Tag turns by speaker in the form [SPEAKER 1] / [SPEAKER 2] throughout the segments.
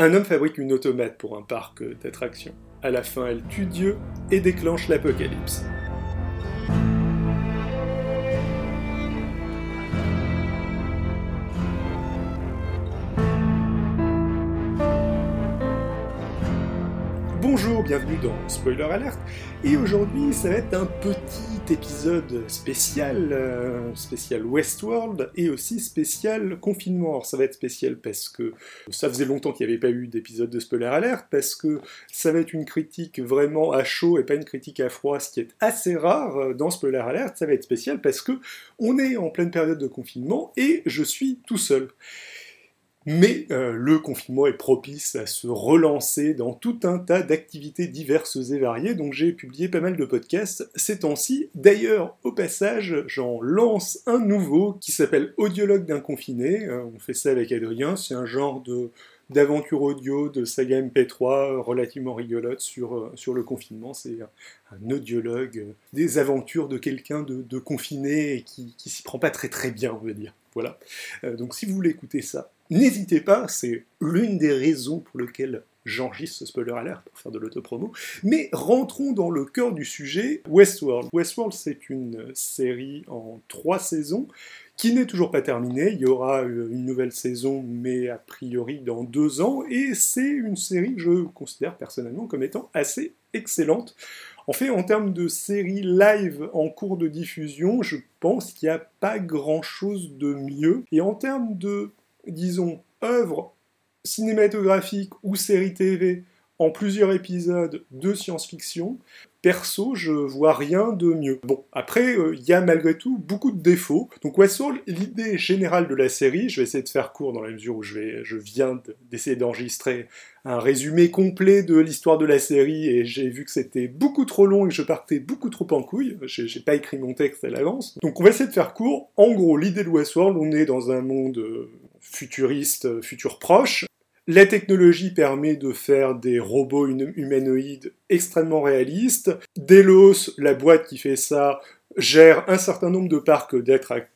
[SPEAKER 1] Un homme fabrique une automate pour un parc d'attractions. À la fin, elle tue Dieu et déclenche l'apocalypse. Bienvenue dans Spoiler Alert. Et aujourd'hui, ça va être un petit épisode spécial, euh, spécial Westworld et aussi spécial confinement. Alors, ça va être spécial parce que ça faisait longtemps qu'il n'y avait pas eu d'épisode de Spoiler Alert, parce que ça va être une critique vraiment à chaud et pas une critique à froid, ce qui est assez rare euh, dans Spoiler Alert. Ça va être spécial parce que on est en pleine période de confinement et je suis tout seul. Mais euh, le confinement est propice à se relancer dans tout un tas d'activités diverses et variées, donc j'ai publié pas mal de podcasts ces temps-ci. D'ailleurs, au passage, j'en lance un nouveau qui s'appelle Audiologue d'un confiné. Euh, on fait ça avec Adrien, c'est un genre de d'aventure audio, de saga MP3 relativement rigolote sur, euh, sur le confinement. C'est un audiologue des aventures de quelqu'un de, confiné et qui, qui s'y prend pas très très bien, on va dire. Voilà. donc si vous voulez écouter ça, N'hésitez pas, c'est l'une des raisons pour lesquelles j'enregistre ce spoiler alert pour faire de l'autopromo. Mais rentrons dans le cœur du sujet, Westworld. Westworld, c'est une série en trois saisons qui n'est toujours pas terminée. Il y aura euh, une nouvelle saison, mais a priori dans deux ans. Et c'est une série que je considère personnellement comme étant assez excellente. En fait, en termes de série live en cours de diffusion, je pense qu'il n'y a pas grand-chose de mieux. Et en termes de disons, œuvre cinématographique ou série TV en plusieurs épisodes de science-fiction, perso, je vois rien de mieux. Bon, après, euh, il y a malgré tout beaucoup de défauts. Donc Westworld, l'idée générale de la série, je vais essayer de faire court dans la mesure où je, vais, je viens d'essayer d'enregistrer un résumé complet de l'histoire de la série et j'ai vu que c'était beaucoup trop long et que je partais beaucoup trop en couille. J'ai pas écrit mon texte à l'avance. Donc on va essayer de faire court. En gros, l'idée de Westworld, on est dans un monde euh, futuriste, euh, futur proche. La technologie permet de faire des robots humanoïdes extrêmement réalistes. Delos, la boîte qui fait ça, gère un certain nombre de parcs d'attractions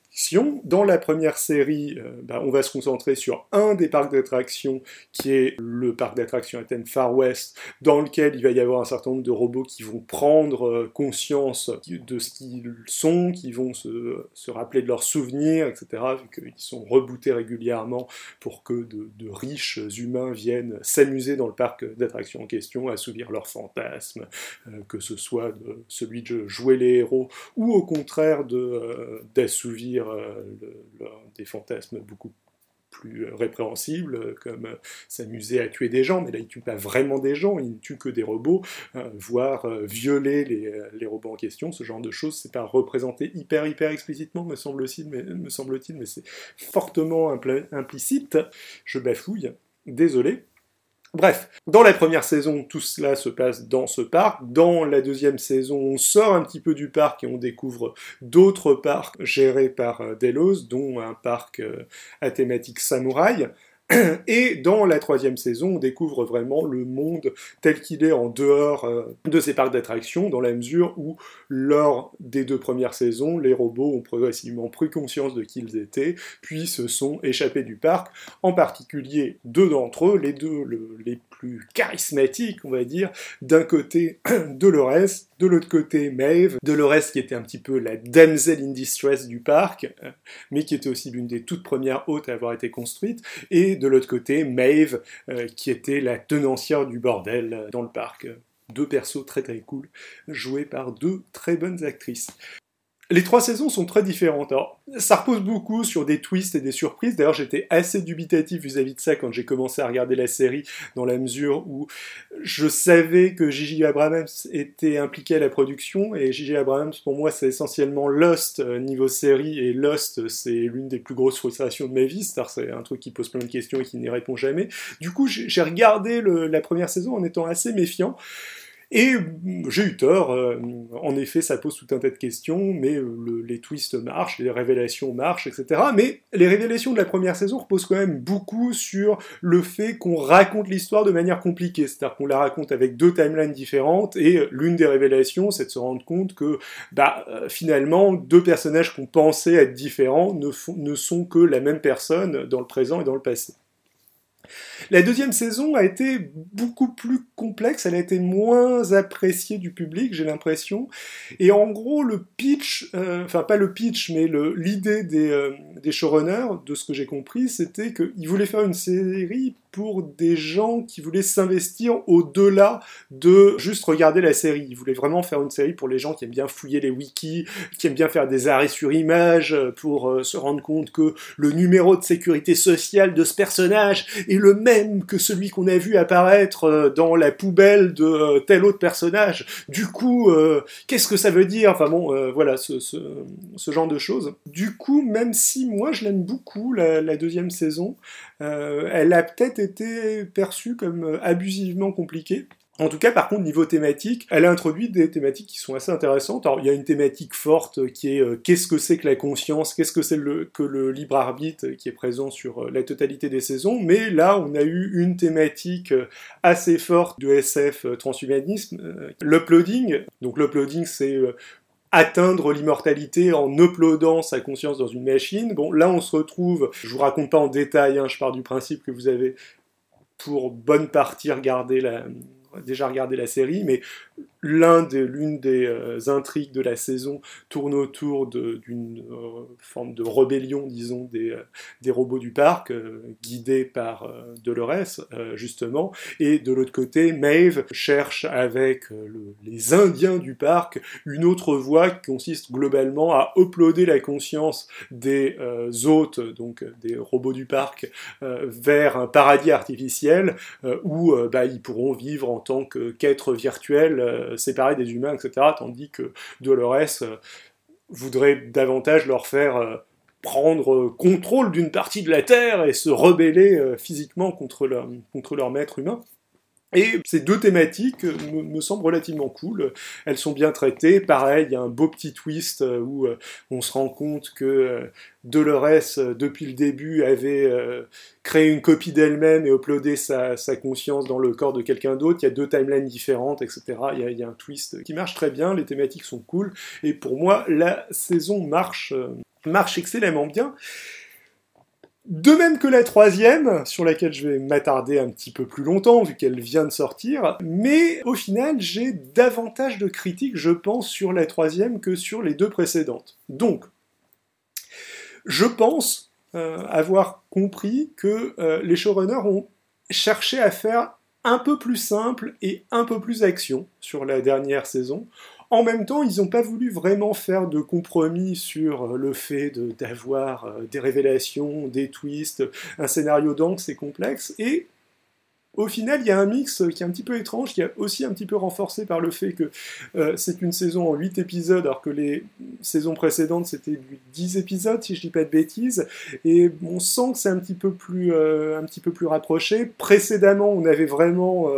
[SPEAKER 1] dans la première série, euh, bah, on va se concentrer sur un des parcs d'attractions, qui est le parc d'attractions Athènes Far West, dans lequel il va y avoir un certain nombre de robots qui vont prendre euh, conscience de ce qu'ils sont, qui vont se, rappeler de leurs souvenirs, etc., vu qu'ils sont rebootés régulièrement pour que de, riches humains viennent s'amuser dans le parc d'attractions en question, assouvir leurs fantasmes, euh, que ce soit celui de jouer les héros, ou au contraire d'assouvir euh, des fantasmes beaucoup plus répréhensibles, comme s'amuser à tuer des gens, mais là il ne tue pas vraiment des gens, il ne tue que des robots, euh, voire euh, violer les, robots en question, ce genre de choses, c'est pas représenté hyper hyper explicitement, me semble-t-il, mais c'est fortement implicite, je bafouille, désolé. Bref, dans la première saison, tout cela se passe dans ce parc. Dans la deuxième saison, on sort un petit peu du parc et on découvre d'autres parcs gérés par euh, Delos, dont un parc euh, à thématique samouraï. Et dans la troisième saison, on découvre vraiment le monde tel qu'il est en dehors euh, de ces parcs d'attractions, dans la mesure où, lors des deux premières saisons, les robots ont progressivement pris conscience de qui ils étaient, puis se sont échappés du parc, en particulier deux d'entre eux, les deux les plus charismatiques, on va dire, d'un côté Dolores, de l'autre côté Maeve, Dolores qui était un petit peu la damsel in distress du parc, euh, mais qui était aussi l'une des toutes premières hôtes à avoir été construite, et de l'autre côté Maeve euh, qui était la tenancière du bordel euh, dans le parc deux persos très très cool, joués par deux très bonnes actrices. Les trois saisons sont très différentes. Alors, ça repose beaucoup sur des twists et des surprises. D'ailleurs, j'étais assez dubitatif vis-à-vis de ça quand j'ai commencé à regarder la série, dans la mesure où je savais que Gigi Abrams était impliqué à la production, et Gigi Abrams, pour moi, c'est essentiellement Lost euh, niveau série, et Lost, c'est l'une des plus grosses frustrations de ma vie, c'est un truc qui pose plein de questions et qui n'y répond jamais. Du coup, j'ai regardé la première saison en étant assez méfiant. Et j'ai eu tort, euh, en effet ça pose tout un tas de questions, mais euh, les twists marchent, les révélations marchent, etc. Mais les révélations de la première saison reposent quand même beaucoup sur le fait qu'on raconte l'histoire de manière compliquée, c'est-à-dire qu'on la raconte avec deux timelines différentes, et l'une des révélations c'est de se rendre compte que bah, euh, finalement deux personnages qu'on pensait être différents ne, ne sont que la même personne dans le présent et dans le passé. La deuxième saison a été beaucoup plus complexe, elle a été moins appréciée du public, j'ai l'impression. Et en gros, le pitch, euh, enfin pas le pitch, mais l'idée des, euh, des showrunners, de ce que j'ai compris, c'était qu'ils voulaient faire une série pour des gens qui voulaient s'investir au-delà de juste regarder la série. Ils voulaient vraiment faire une série pour les gens qui aiment bien fouiller les wikis, qui aiment bien faire des arrêts sur image pour euh, se rendre compte que le numéro de sécurité sociale de ce personnage est le même que celui qu'on a vu apparaître euh, dans la poubelle de euh, tel autre personnage. Du coup, qu'est-ce que ça veut dire? Enfin bon, voilà, ce, genre de choses. Du coup, même si moi je l'aime beaucoup, la, deuxième saison, elle a peut-être été perçue comme abusivement compliquée. En tout cas, par contre, niveau thématique, elle a introduit des thématiques qui sont assez intéressantes. Alors, il y a une thématique forte qui est euh, qu'est-ce que c'est que la conscience, qu'est-ce que c'est que le libre arbitre qui est présent sur euh, la totalité des saisons. Mais là, on a eu une thématique euh, assez forte de SF transhumanisme, l'uploading. Donc, l'uploading, c'est atteindre l'immortalité en uploadant sa conscience dans une machine. Bon, là, on se retrouve, je vous raconte pas en détail, hein, je pars du principe que vous avez pour bonne partie regardé déjà regardé la série, mais l'une des euh, intrigues de la saison tourne autour d'une euh, forme de rébellion, disons, des, euh, des robots du parc, guidés par Dolores, justement, et de l'autre côté, Maeve cherche avec les Indiens du parc une autre voie qui consiste globalement à uploader la conscience des hôtes, donc des robots du parc, vers un paradis artificiel où bah, ils pourront vivre en tant qu'êtres virtuels séparer des humains, etc. Tandis que Dolores euh, voudrait davantage leur faire euh, prendre contrôle d'une partie de la Terre et se rebeller euh, physiquement contre leur, contre leur maître humain. Et ces deux thématiques me, semblent relativement cool. Elles sont bien traitées. Pareil, il y a un beau petit twist euh, où euh, on se rend compte que euh, Dolores, depuis le début, avait créé une copie d'elle-même et uploadé sa, conscience dans le corps de quelqu'un d'autre. Il y a deux timelines différentes, etc. Il y, a, il y, a, un twist qui marche très bien. Les thématiques sont cool. Et pour moi, la saison marche, marche excellemment bien. De même que la troisième, sur laquelle je vais m'attarder un petit peu plus longtemps, vu qu'elle vient de sortir, mais au final, j'ai davantage de critiques, je pense, sur la troisième que sur les deux précédentes. Donc, je pense euh, avoir compris que euh, les showrunners ont cherché à faire un peu plus simple et un peu plus action sur la dernière saison, en même temps, ils n'ont pas voulu vraiment faire de compromis sur euh, le fait d'avoir euh, des révélations, des twists, un scénario dense et complexe, et au final, il y a un mix qui est un petit peu étrange, qui est aussi un petit peu renforcé par le fait que euh, c'est une saison en 8 épisodes, alors que les saisons précédentes c'était 10 épisodes, si je dis pas de bêtises, et on sent que c'est un petit peu plus, euh, un petit peu plus rapproché. Précédemment, on avait vraiment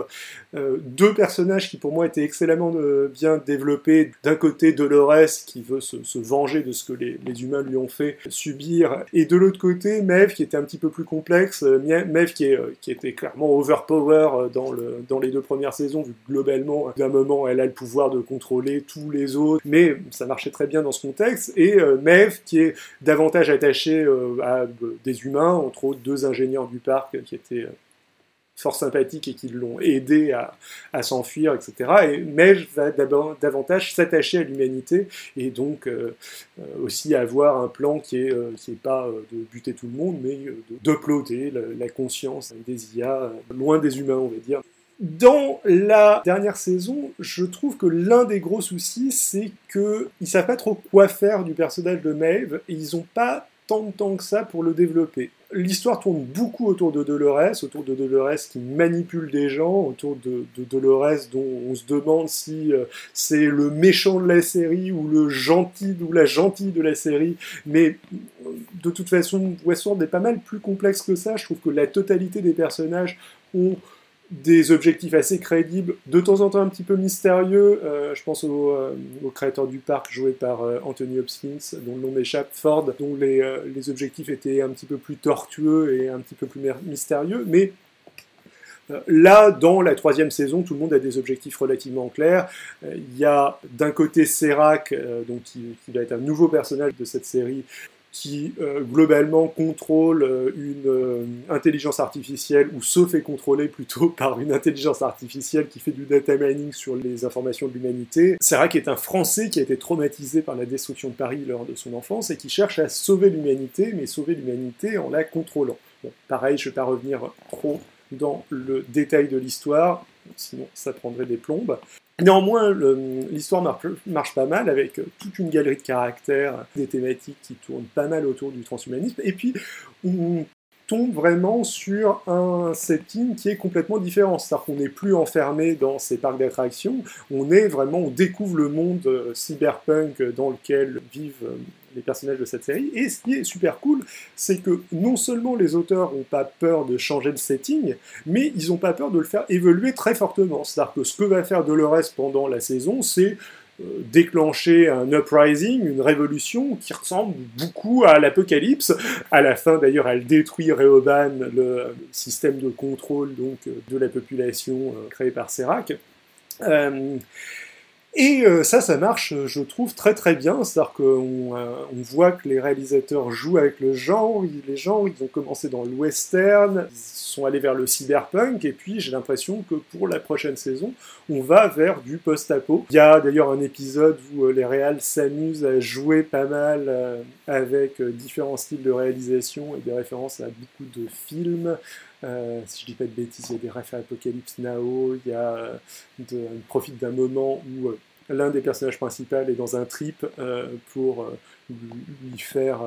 [SPEAKER 1] euh, deux personnages qui pour moi étaient excellemment bien développés. D'un côté, Dolores qui veut se, venger de ce que les, humains lui ont fait subir, et de l'autre côté, Mev qui était un petit peu plus complexe, Mev qui, qui était clairement over power euh, dans, le, dans les deux premières saisons, vu que globalement, d'un moment, elle a le pouvoir de contrôler tous les autres, mais ça marchait très bien dans ce contexte, et euh, Mev, qui est davantage attaché euh, à des humains, entre autres deux ingénieurs du parc qui étaient fort sympathiques et qui l'ont aidé à, à s'enfuir, etc. Et Mev va davantage s'attacher à l'humanité et donc aussi avoir un plan qui est, est pas de buter tout le monde, mais la, la, conscience des IA loin des humains, on va dire. Dans la dernière saison, je trouve que l'un des gros soucis, c'est qu'ils ne savent pas trop quoi faire du personnage de Maeve, et ils n'ont pas tant de temps que ça pour le développer. L'histoire tourne beaucoup autour de Dolores, autour de Dolores qui manipule des gens, autour de, Dolores dont on se demande si euh, c'est le méchant de la série ou le gentil ou la gentille de la série, mais euh, de toute façon, Westworld est pas mal plus complexe que ça. Je trouve que la totalité des personnages ont des objectifs assez crédibles, de temps en temps un petit peu mystérieux. Euh, je pense euh, au, créateur du parc joué par euh, Anthony Hopkins, dont le nom m'échappe, Ford, dont les, objectifs étaient un petit peu plus tortueux et un petit peu plus mystérieux. Mais là, dans la troisième saison, tout le monde a des objectifs relativement clairs. Il y a d'un côté Serac, donc qui, qui va être un nouveau personnage de cette série, qui euh, globalement contrôle euh, une euh, intelligence artificielle ou se fait contrôler plutôt par une intelligence artificielle qui fait du data mining sur les informations de l'humanité. Serac est un Français qui a été traumatisé par la destruction de Paris lors de son enfance et qui cherche à sauver l'humanité, mais sauver l'humanité en la contrôlant. pareil, je ne vais pas revenir trop dans le détail de l'histoire, sinon ça prendrait des plombes. Néanmoins, l'histoire marche, pas mal avec toute une galerie de caractères, des thématiques qui tournent pas mal autour du transhumanisme, et puis on tombe vraiment sur un setting qui est complètement différent. C'est-à-dire qu'on n'est plus enfermé dans ces parcs d'attractions, on est vraiment, on découvre le monde euh, cyberpunk dans lequel vivent euh, les personnages de cette série. Et ce qui est super cool, c'est que non seulement les auteurs n'ont pas peur de changer le setting, mais ils n'ont pas peur de le faire évoluer très fortement. C'est-à-dire que ce que va faire Dolores pendant la saison, c'est euh, déclencher un uprising, une révolution qui ressemble beaucoup à l'apocalypse. À la fin, d'ailleurs, elle détruit Rehoban, le système de contrôle donc, de la population euh, créé par Serac. Euh, et euh, ça, ça marche, euh, je trouve, très très bien. C'est-à-dire qu'on euh, on voit que les réalisateurs jouent avec le genre. Les gens, ils ont commencé dans le western, ils sont allés vers le cyberpunk, et puis j'ai l'impression que pour la prochaine saison, on va vers du post-apo. Il y a d'ailleurs un épisode où les réals s'amusent à jouer pas mal avec différents styles de réalisation et des références à beaucoup de films. Euh, si je dis pas de bêtises, il y a des refs à Apocalypse Now, il y a euh, de, profite d'un moment où euh, l'un des personnages principaux est dans un trip pour lui faire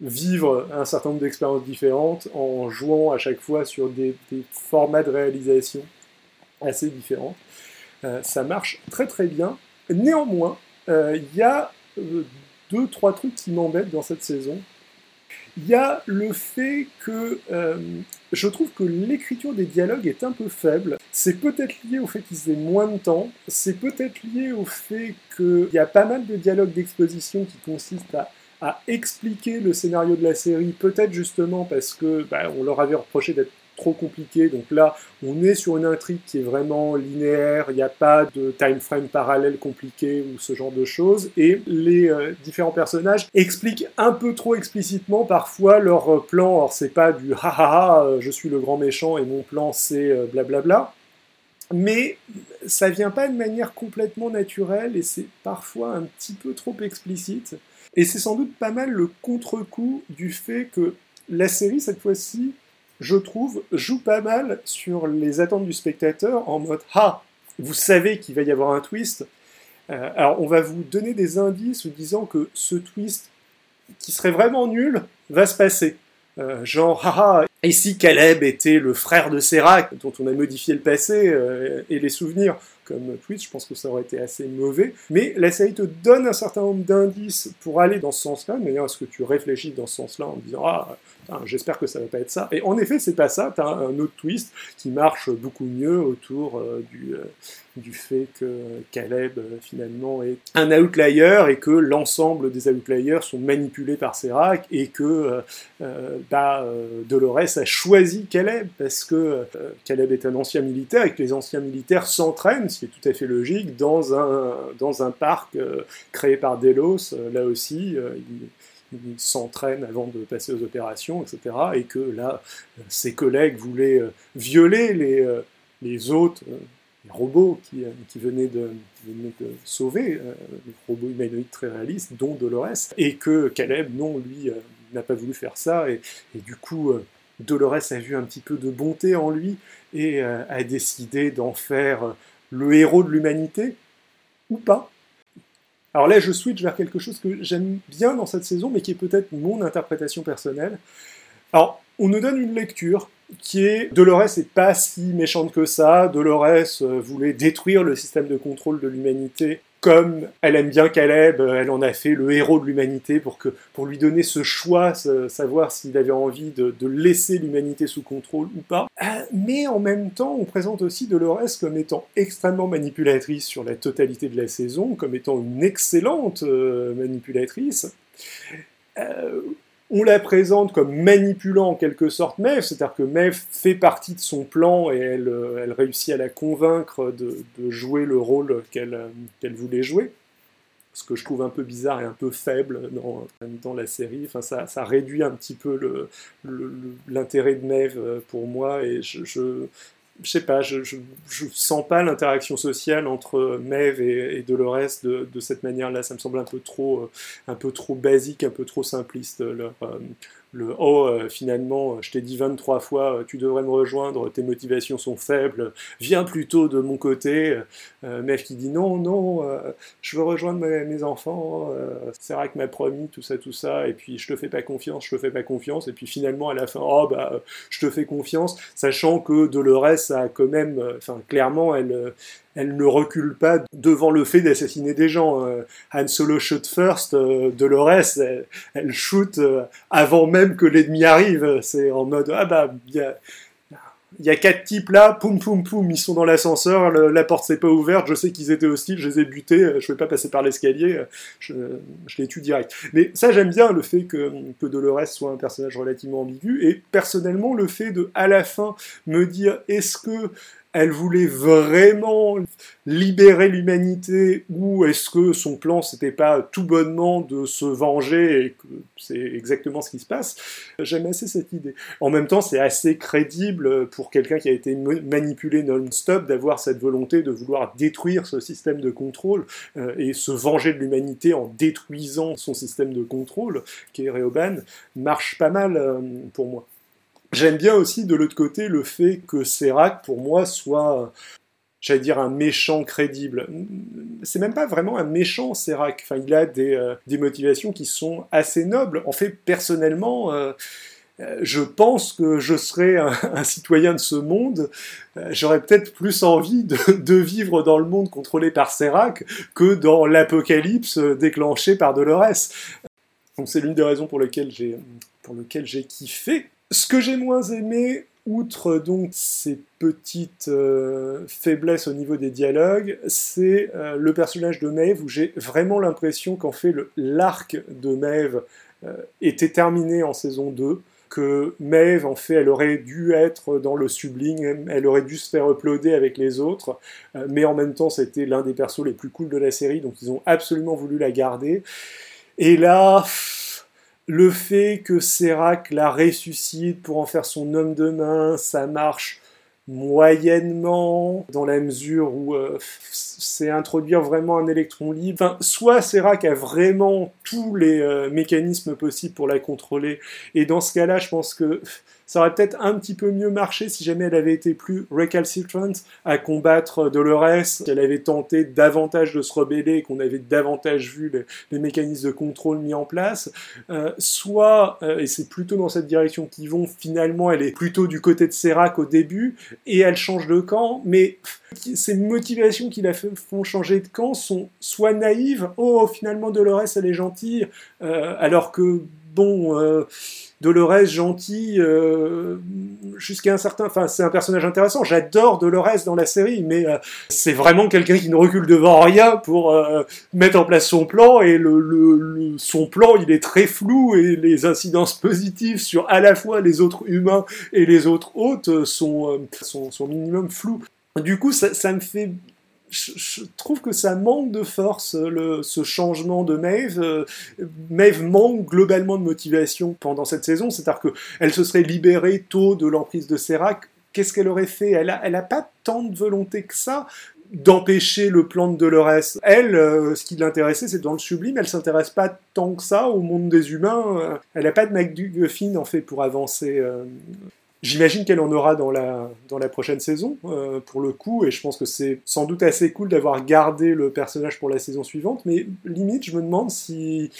[SPEAKER 1] vivre un certain nombre d'expériences différentes en jouant à chaque fois sur des, formats de réalisation assez différents. ça marche très très bien. Néanmoins, il y a deux, trois trucs qui m'embêtent dans cette saison. Il y a le fait que euh, je trouve que l'écriture des dialogues est un peu faible. C'est peut-être lié au fait qu'ils aient moins de temps. C'est peut-être lié au fait qu'il y a pas mal de dialogues d'exposition qui consistent à, expliquer le scénario de la série, peut-être justement parce que bah, on leur avait reproché d'être trop compliqué. Donc là, on est sur une intrigue qui est vraiment linéaire, il n'y a pas de time frame parallèle compliqué ou ce genre de choses. Et les euh, différents personnages expliquent un peu trop explicitement parfois leur euh, plan. Alors c'est pas du ha ha ha, euh, je suis le grand méchant et mon plan c'est blablabla. Mais ça vient pas de manière complètement naturelle et c'est parfois un petit peu trop explicite. Et c'est sans doute pas mal le contre-coup du fait que la série, cette fois-ci, je trouve, joue pas mal sur les attentes du spectateur en mode Ah, vous savez qu'il va y avoir un twist. Euh, alors, on va vous donner des indices disant que ce twist, qui serait vraiment nul, va se passer. Euh, genre, haha, et si Caleb était le frère de Serac, dont on a modifié le passé euh, et les souvenirs comme twist, je pense que ça aurait été assez mauvais. Mais la série te donne un certain nombre d'indices pour aller dans ce sens-là, mais est-ce que tu réfléchis dans ce sens-là en disant Ah, j'espère que ça va pas être ça? Et en effet, c'est pas ça. Tu as un autre twist qui marche beaucoup mieux autour euh, du, euh, du fait que Caleb euh, finalement est un outlier et que l'ensemble des outliers sont manipulés par Serac et que bah, Dolores a choisi Caleb parce que Caleb est un ancien militaire et que les anciens militaires s'entraînent, qui est tout à fait logique, dans un, dans un parc créé par Delos. là aussi, il, s'entraîne avant de passer aux opérations, etc. Et que là, ses collègues voulaient euh, violer les, euh, les euh, les robots qui, qui venaient, de, de sauver, les robots humanoïdes très réalistes, dont Dolores, et que Caleb, non, lui, n'a pas voulu faire ça, et, et du coup, Dolores a vu un petit peu de bonté en lui, et a décidé d'en faire le héros de l'humanité, ou pas, alors là, je switch vers quelque chose que j'aime bien dans cette saison, mais qui est peut-être mon interprétation personnelle. Alors, on nous donne une lecture qui est Dolores n'est pas si méchante que ça, Dolores euh, voulait détruire le système de contrôle de l'humanité comme elle aime bien Caleb, euh, elle en a fait le héros de l'humanité pour, lui donner ce choix, savoir s'il avait envie de, laisser l'humanité sous contrôle ou pas. Euh, mais en même temps, on présente aussi Dolores comme étant extrêmement manipulatrice sur la totalité de la saison, comme étant une excellente euh, manipulatrice on la présente comme manipulant en quelque sorte Mev, c'est-à-dire que Mev fait partie de son plan et elle, euh, réussit à la convaincre de, jouer le rôle qu'elle euh, voulait jouer. ce que je trouve un peu bizarre et un peu faible dans, la série. Enfin, ça, réduit un petit peu l'intérêt de Maeve pour moi et je je sais pas, je, je, sens pas l'interaction sociale entre Maeve et, Dolores de, de cette manière-là. Ça me semble un peu trop, un peu trop basique, un peu trop simpliste leur, le oh euh, finalement je t'ai dit 23 fois euh, tu devrais me rejoindre tes motivations sont faibles viens plutôt de mon côté euh, Mev qui dit non non je veux rejoindre mes, enfants c'est vrai que m'a promis tout ça tout ça et puis je te fais pas confiance je te fais pas confiance et puis finalement à la fin oh bah je te fais confiance sachant que Dolores a quand même enfin clairement elle elle ne recule pas devant le fait d'assassiner des gens. Euh, Han Solo shoot first, euh, Dolores, elle, elle shoot euh, avant même que l'ennemi arrive. C'est en mode ah bah il y a, quatre types là, poum poum poum, ils sont dans l'ascenseur, la porte s'est pas ouverte, je sais qu'ils étaient hostiles, je les ai butés, je vais pas passer par l'escalier, je, les tue direct. Mais ça j'aime bien le fait que, que Dolores soit un personnage relativement ambigu et personnellement le fait de à la fin me dire est-ce que elle voulait vraiment libérer l'humanité ou est-ce que son plan c'était pas tout bonnement de se venger et que c'est exactement ce qui se passe? J'aime assez cette idée. En même temps, c'est assez crédible pour quelqu'un qui a été manipulé non-stop d'avoir cette volonté de vouloir détruire ce système de contrôle euh, et se venger de l'humanité en détruisant son système de contrôle, qui est marche pas mal euh, pour moi. J'aime bien aussi de l'autre côté le fait que Serac, pour moi, soit, j'allais dire, un méchant crédible. C'est même pas vraiment un méchant, Serac. Enfin, il a des, euh, motivations qui sont assez nobles. En fait, personnellement, euh, euh, je pense que je serais un, citoyen de ce monde. J'aurais peut-être plus envie de, vivre dans le monde contrôlé par Serac que dans l'apocalypse déclenché par Dolores. Donc c'est l'une des raisons pour lesquelles j'ai pour j'ai kiffé ce que j'ai moins aimé, outre donc ces petites euh, faiblesses au niveau des dialogues, c'est euh, le personnage de Maeve où j'ai vraiment l'impression qu'en fait l'arc de Maeve euh, était terminé en saison 2 que Maeve, en fait, elle aurait dû être dans le sublime, elle aurait dû se faire uploader avec les autres, mais en même temps, c'était l'un des persos les plus cools de la série, donc ils ont absolument voulu la garder. Et là, le fait que Serac la ressuscite pour en faire son homme de main, ça marche moyennement, dans la mesure où euh, c'est introduire vraiment un électron libre. Soit Serac a vraiment tous les euh, mécanismes possibles pour la contrôler, et dans ce cas-là, je pense que ça aurait peut-être un petit peu mieux marché si jamais elle avait été plus recalcitrant à combattre Dolores, qu'elle avait tenté davantage de se rebeller qu'on avait davantage vu les, mécanismes de contrôle mis en place. Euh, soit, euh, et c'est plutôt dans cette direction qu'ils vont, finalement elle est plutôt du côté de Serac au début et elle change de camp, mais ces motivations qui la font changer de camp sont soit naïves, oh finalement Dolores elle est gentille, euh, alors que bon Dolores gentil euh, jusqu'à un certain... Enfin, c'est un personnage intéressant. J'adore Dolores dans la série, mais euh, c'est vraiment quelqu'un qui ne recule devant rien pour euh, mettre en place son plan, et le, son plan, il est très flou, et les incidences positives sur à la fois les autres humains et les autres hôtes sont, sont, minimum floues. Du coup, ça me fait je, trouve que ça manque de force, le, ce changement de Maeve. Euh, Maeve manque globalement de motivation pendant cette saison, c'est-à-dire qu'elle se serait libérée tôt de l'emprise de Serac. Qu'est-ce qu'elle aurait fait? Elle n'a elle a pas tant de volonté que ça d'empêcher le plan de Dolores. Elle, euh, ce qui l'intéressait, c'est dans le sublime, elle s'intéresse pas tant que ça au monde des humains. Euh, elle n'a pas de MacGuffin, en fait, pour avancer. J'imagine qu'elle en aura dans la, prochaine saison, euh, pour le coup, et je pense que c'est sans doute assez cool d'avoir gardé le personnage pour la saison suivante, mais limite, je me demande si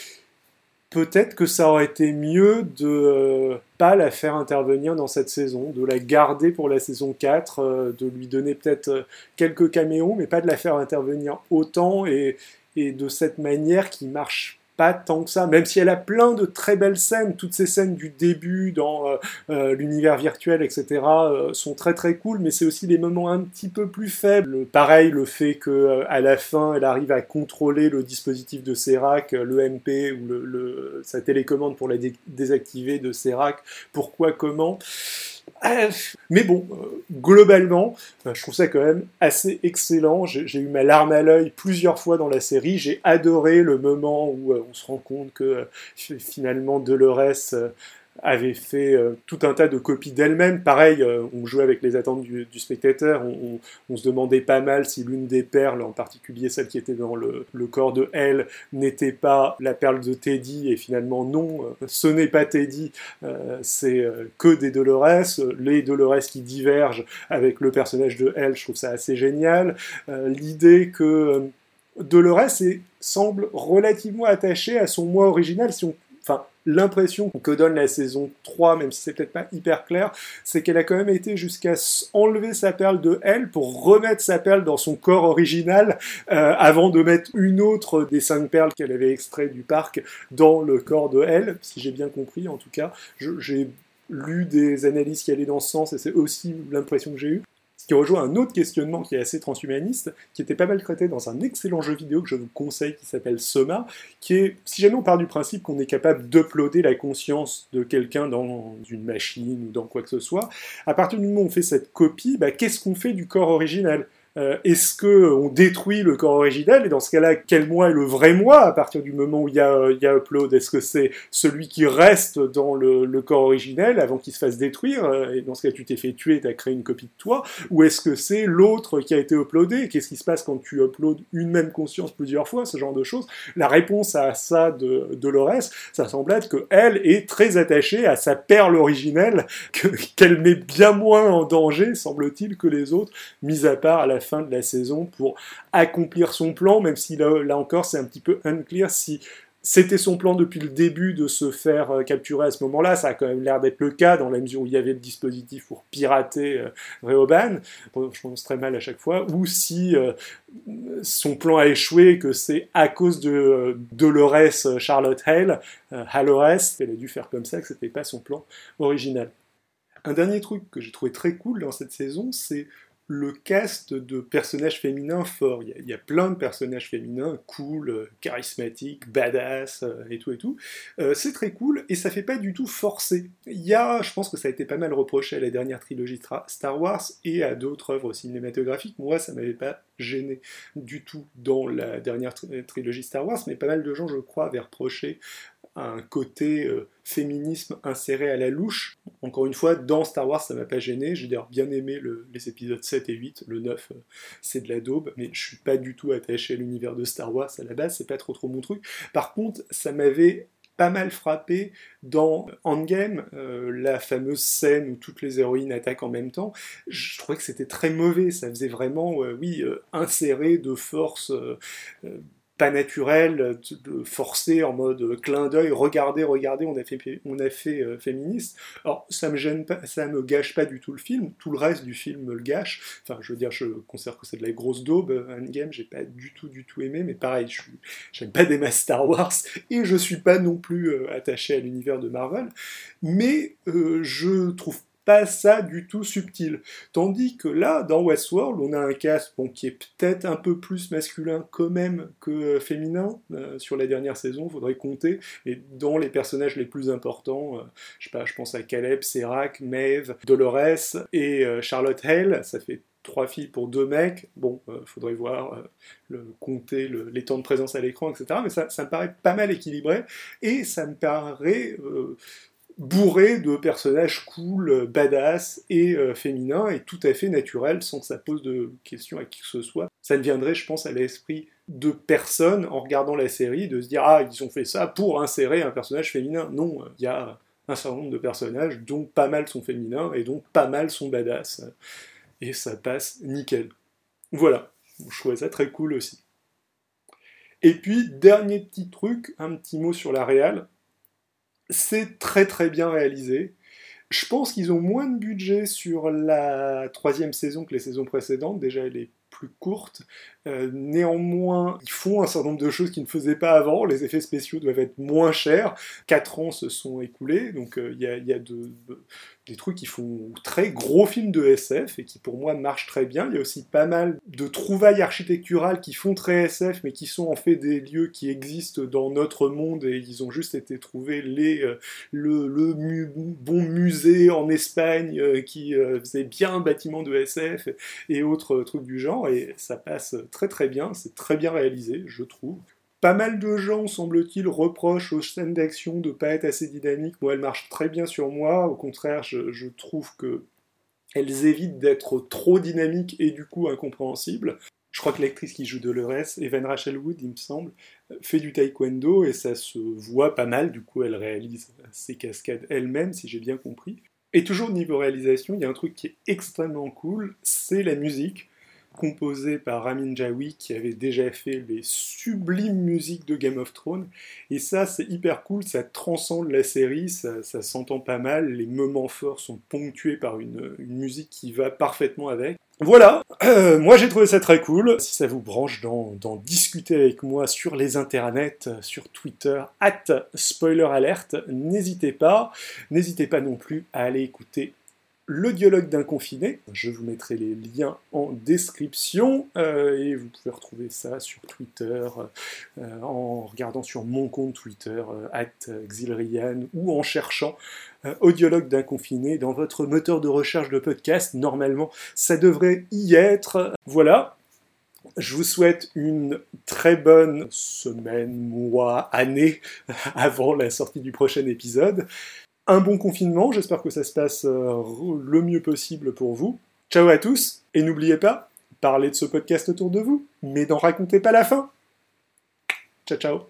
[SPEAKER 1] peut-être que ça aurait été mieux de euh, pas la faire intervenir dans cette saison, de la garder pour la saison 4, euh, de lui donner peut-être quelques caméos, mais pas de la faire intervenir autant et de cette manière qui marche pas tant que ça, même si elle a plein de très belles scènes, toutes ces scènes du début dans euh, euh, l'univers virtuel, etc., euh, sont très très cool, mais c'est aussi des moments un petit peu plus faibles. Pareil, le fait que à la fin, elle arrive à contrôler le dispositif de Serac, le MP ou le, sa télécommande pour la désactiver de Serac, pourquoi, comment? mais bon, globalement, je trouve ça quand même assez excellent. J'ai eu ma larme à l'œil plusieurs fois dans la série. J'ai adoré le moment où on se rend compte que finalement Dolores avait fait euh, tout un tas de copies d'elle-même. Pareil, euh, on jouait avec les attentes du, spectateur, on, se demandait pas mal si l'une des perles, en particulier celle qui était dans le, corps de elle, n'était pas la perle de Teddy, et finalement non, euh, ce n'est pas Teddy, c'est que des Dolores, les Dolores qui divergent avec le personnage de elle, je trouve ça assez génial. L'idée que Dolores semble relativement attachée à son moi original, si on enfin, l'impression que donne la saison 3, même si c'est peut-être pas hyper clair, c'est qu'elle a quand même été jusqu'à enlever sa perle de elle pour remettre sa perle dans son corps original euh, avant de mettre une autre des cinq perles qu'elle avait extraites du parc dans le corps de elle, si j'ai bien compris en tout cas. J'ai lu des analyses qui allaient dans ce sens et c'est aussi l'impression que j'ai eue qui rejoint un autre questionnement qui est assez transhumaniste, qui était pas mal traité dans un excellent jeu vidéo que je vous conseille qui s'appelle Soma, qui est, si jamais on part du principe qu'on est capable d'uploader la conscience de quelqu'un dans une machine ou dans quoi que ce soit, à partir du moment où on fait cette copie, bah, qu'est-ce qu'on fait du corps original? Euh, est-ce que on détruit le corps original Et dans ce cas-là, quel moi est le vrai moi à partir du moment où il y a, a upload? Est-ce que c'est celui qui reste dans le, corps originel avant qu'il se fasse détruire euh, Et dans ce cas, tu t'es fait tuer, tu as créé une copie de toi? Ou est-ce que c'est l'autre qui a été uploadé? Qu'est-ce qui se passe quand tu uploads une même conscience plusieurs fois? Ce genre de choses. La réponse à ça de Dolores, ça semble être qu'elle est très attachée à sa perle originelle, qu'elle met bien moins en danger, semble-t-il, que les autres, mis à part la de la saison pour accomplir son plan, même si là, encore c'est un petit peu unclear si c'était son plan depuis le début de se faire euh, capturer à ce moment-là. Ça a quand même l'air d'être le cas dans la mesure où il y avait le dispositif pour pirater euh, Rehoban. je pense très mal à chaque fois. Ou si euh, son plan a échoué, que c'est à cause de Dolores Charlotte Hale, Halores, qu'elle a dû faire comme ça, que c'était pas son plan original. Un dernier truc que j'ai trouvé très cool dans cette saison, c'est le cast de personnages féminins forts. Il y, a, plein de personnages féminins cool, euh, charismatiques, badass euh, et tout et tout. Euh, c'est très cool et ça fait pas du tout forcé. Il y a, je pense que ça a été pas mal reproché à la dernière trilogie Star Wars et à d'autres œuvres cinématographiques. Moi, ça m'avait pas gêné du tout dans la dernière trilogie Star Wars, mais pas mal de gens, je crois, avaient reproché un côté euh, féminisme inséré à la louche. Encore une fois, dans Star Wars, ça m'a pas gêné. J'ai d'ailleurs bien aimé les épisodes 7 et 8. Le 9, euh, c'est de la daube, mais je suis pas du tout attaché à l'univers de Star Wars à la base, c'est pas trop trop mon truc. Par contre, ça m'avait pas mal frappé dans Endgame, euh, la fameuse scène où toutes les héroïnes attaquent en même temps. Je trouvais que c'était très mauvais, ça faisait vraiment, oui, insérer de force pas naturel, de forcer en mode clin d'œil, regardez, regardez, on a fait, on a fait euh, féministe. Alors ça me gêne pas, ça me gâche pas du tout le film, tout le reste du film me le gâche. Enfin, je veux dire, je considère que c'est de la grosse daube. Endgame, j'ai pas du tout, du tout aimé, mais pareil, je j'aime pas des masses Star Wars et je suis pas non plus euh, attaché à l'univers de Marvel, mais euh, je trouve pas ça du tout subtil. Tandis que là, dans Westworld, on a un cast qui est peut-être un peu plus masculin quand même que euh, féminin. Euh, sur la dernière saison, faudrait compter. Et dans les personnages les plus importants, euh, je pense à Caleb, Serac, Maeve, Dolores et Charlotte Hale, ça fait trois filles pour deux mecs, bon, faudrait voir, le, compter les temps de présence à l'écran, etc. Mais ça, ça, me paraît pas mal équilibré, et ça me paraît bourré de personnages cool, badass et euh, féminins, et tout à fait naturel, sans que ça pose de questions à qui que ce soit. Ça ne viendrait, je pense, à l'esprit de personne en regardant la série, de se dire ah ils ont fait ça pour insérer un personnage féminin. Non, il y a un certain nombre de personnages dont pas mal sont féminins et dont pas mal sont badass. Et ça passe nickel. Voilà, je trouvais ça très cool aussi. Et puis, dernier petit truc, un petit mot sur la réal c'est très très bien réalisé. Je pense qu'ils ont moins de budget sur la troisième saison que les saisons précédentes. Déjà, elle est plus courte. Euh, néanmoins, ils font un certain nombre de choses qu'ils ne faisaient pas avant. Les effets spéciaux doivent être moins chers. Quatre ans se sont écoulés, donc euh, il y, a, de, des trucs qui font très gros films de SF et qui pour moi marchent très bien. Il y a aussi pas mal de trouvailles architecturales qui font très SF mais qui sont en fait des lieux qui existent dans notre monde et ils ont juste été trouvés les, euh, le, bon musée en Espagne qui faisait bien un bâtiment de SF et autres trucs du genre et ça passe très très bien, c'est très bien réalisé je trouve. Pas mal de gens, semble-t-il, reprochent aux scènes d'action de pas être assez dynamiques. Moi, elles marchent très bien sur moi. Au contraire, je, trouve que elles évitent d'être trop dynamiques et du coup incompréhensibles. Je crois que l'actrice qui joue Dolores, Evan Rachel Wood, il me semble, fait du taekwondo et ça se voit pas mal. Du coup, elle réalise ses cascades elle-même, si j'ai bien compris. Et toujours niveau réalisation, il y a un truc qui est extrêmement cool, c'est la musique composé par Ramin Jawi qui avait déjà fait les sublimes musiques de Game of Thrones. Et ça, c'est hyper cool, ça transcende la série, ça, s'entend pas mal, les moments forts sont ponctués par une, musique qui va parfaitement avec. Voilà, euh, moi j'ai trouvé ça très cool. Si ça vous branche d'en discuter avec moi sur les internets, sur Twitter, at spoiler alert, n'hésitez pas. N'hésitez pas non plus à aller écouter le dialogue d'un confiné. Je vous mettrai les liens en description euh, et vous pouvez retrouver ça sur Twitter euh, en regardant sur mon compte Twitter euh, @xilrian ou en cherchant audiologue d'un confiné dans votre moteur de recherche de podcast. Normalement, ça devrait y être. Voilà. Je vous souhaite une très bonne semaine, mois, année avant la sortie du prochain épisode un bon confinement, j'espère que ça se passe euh, le mieux possible pour vous. Ciao à tous, et n'oubliez pas, parlez de ce podcast autour de vous, mais n'en racontez pas la fin. Ciao ciao